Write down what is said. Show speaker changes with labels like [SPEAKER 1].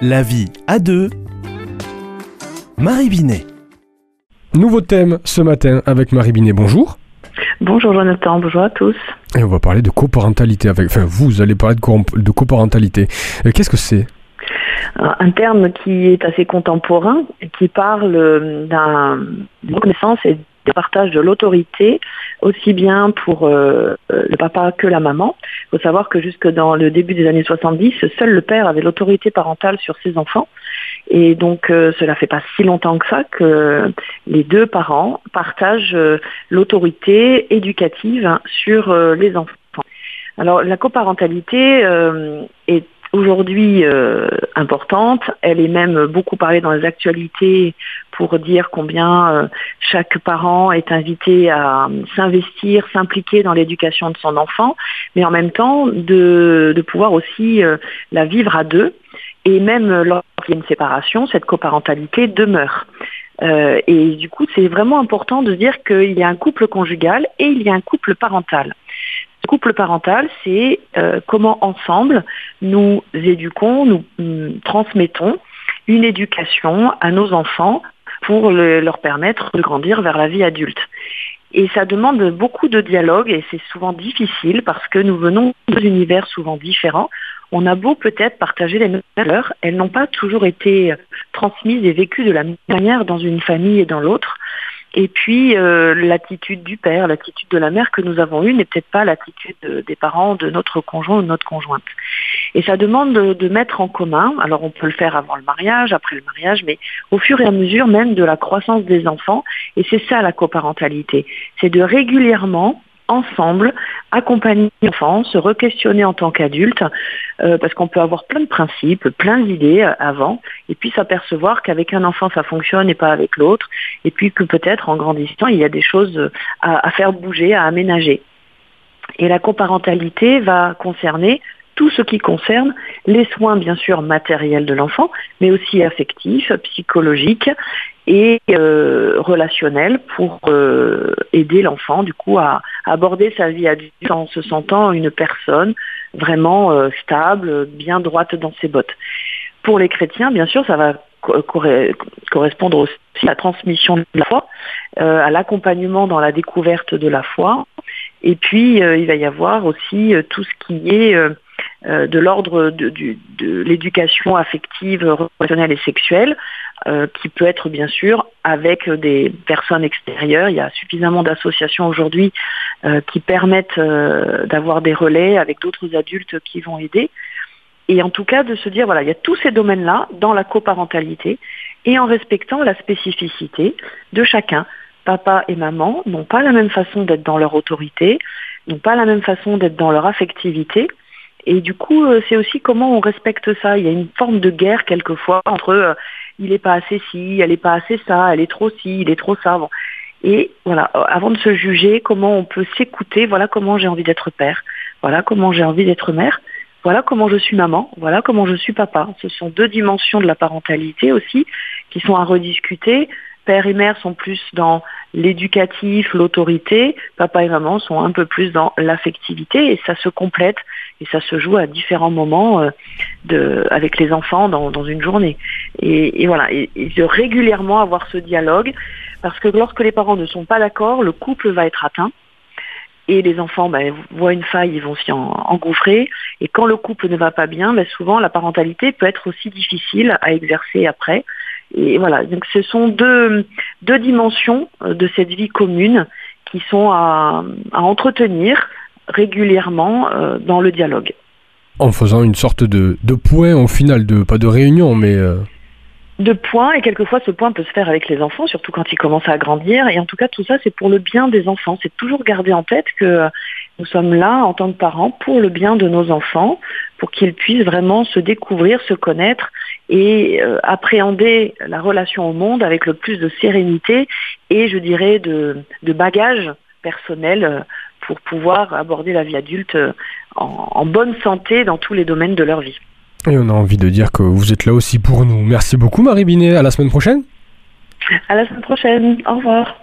[SPEAKER 1] La vie à deux. Marie Binet.
[SPEAKER 2] Nouveau thème ce matin avec Marie Binet. Bonjour.
[SPEAKER 3] Bonjour Jonathan, bonjour à tous.
[SPEAKER 2] Et on va parler de coparentalité avec. Enfin, vous allez parler de, co- de coparentalité. Euh, Qu'est-ce que c'est?
[SPEAKER 3] Euh, Un terme qui est assez contemporain, et qui parle euh, d'un d'une reconnaissance et du partage de l'autorité, aussi bien pour euh, euh, le papa que la maman. Il faut savoir que jusque dans le début des années 70, seul le père avait l'autorité parentale sur ses enfants. Et donc euh, cela fait pas si longtemps que ça que les deux parents partagent euh, l'autorité éducative sur les enfants. Alors la coparentalité est aujourd'hui euh, importante. Elle est même beaucoup parlée dans les actualités pour dire combien euh, chaque parent est invité à s'investir, s'impliquer dans l'éducation de son enfant, mais en même temps de, de pouvoir aussi euh, la vivre à deux. Et même lorsqu'il y a une séparation, cette coparentalité demeure. Euh, et du coup, c'est vraiment important de dire qu'il y a un couple conjugal et il y a un couple parental. Ce couple parental, c'est euh, comment ensemble nous éduquons, nous hum, transmettons une éducation à nos enfants pour le- leur permettre de grandir vers la vie adulte. Et ça demande beaucoup de dialogue et c'est souvent difficile parce que nous venons d'univers souvent différents. On a beau peut-être partager les mêmes valeurs, elles n'ont pas toujours été euh, transmises et vécues de la même manière dans une famille et dans l'autre. Et puis euh, l'attitude du père, l'attitude de la mère que nous avons eue n'est peut-être pas l'attitude de- des parents de notre conjoint ou de notre conjointe. Et ça demande de, de mettre en commun, alors on peut le faire avant le mariage, après le mariage, mais au fur et à mesure même de la croissance des enfants, et c'est ça la coparentalité, c'est de régulièrement ensemble, accompagner l'enfant, se re-questionner en tant qu'adulte, euh, parce qu'on peut avoir plein de principes, plein d'idées euh, avant, et puis s'apercevoir qu'avec un enfant ça fonctionne et pas avec l'autre, et puis que peut-être en grandissant il y a des choses euh, à, à faire bouger, à aménager. Et la coparentalité va concerner tout ce qui concerne les soins bien sûr matériels de l'enfant, mais aussi affectifs, psychologiques et euh, relationnels pour euh, aider l'enfant du coup à, aborder sa vie adulte en se sentant une personne vraiment euh, stable, bien droite dans ses bottes. Pour les chrétiens, bien sûr, ça va co- corre- correspondre aussi à la transmission de la foi, euh, à l'accompagnement dans la découverte de la foi, et puis euh, il va y avoir aussi tout ce qui est euh, de l'ordre de, de l'éducation affective, relationnelle et sexuelle, euh, qui peut être bien sûr avec des personnes extérieures. Il y a suffisamment d'associations aujourd'hui euh, qui permettent euh, d'avoir des relais avec d'autres adultes qui vont aider. Et en tout cas de se dire, voilà, il y a tous ces domaines-là dans la coparentalité et en respectant la spécificité de chacun. Papa et maman n'ont pas la même façon d'être dans leur autorité, n'ont pas la même façon d'être dans leur affectivité. Et du coup, euh, c'est aussi comment on respecte ça. Il y a une forme de guerre quelquefois entre euh, il n'est pas assez ci, elle n'est pas assez ça, elle est trop ci, il est trop ça. Et voilà, euh, avant de se juger, comment on peut s'écouter, voilà comment j'ai envie d'être père, voilà comment j'ai envie d'être mère, voilà comment je suis maman, voilà comment je suis papa. Ce sont deux dimensions de la parentalité aussi qui sont à rediscuter. Père et mère sont plus dans l'éducatif, l'autorité, papa et maman sont un peu plus dans l'affectivité et ça se complète et ça se joue à différents moments euh, avec les enfants dans, une journée. Et, voilà, et, de régulièrement avoir ce dialogue parce que lorsque les parents ne sont pas d'accord, le couple va être atteint et les enfants ben, voient une faille, ils vont s'y en- engouffrer. Et quand le couple ne va pas bien, ben, souvent la parentalité peut être aussi difficile à exercer après. Et voilà, donc ce sont deux, dimensions euh, de cette vie commune qui sont à entretenir régulièrement euh, dans le dialogue.
[SPEAKER 2] En faisant une sorte de, de point au final, de, pas de réunion, mais euh,
[SPEAKER 3] de points et quelquefois ce point peut se faire avec les enfants, surtout quand ils commencent à grandir. Et en tout cas, tout ça, c'est pour le bien des enfants. C'est toujours garder en tête que euh, nous sommes là en tant que parents pour le bien de nos enfants, pour qu'ils puissent vraiment se découvrir, se connaître et euh, appréhender la relation au monde avec le plus de sérénité et, je dirais, de, de bagage personnel euh, pour pouvoir aborder la vie adulte euh, en, en bonne santé dans tous les domaines de leur vie.
[SPEAKER 2] et on a envie de dire que vous êtes là aussi pour nous. Merci beaucoup Marie Binet, à la semaine prochaine.
[SPEAKER 3] À la semaine prochaine. Au revoir.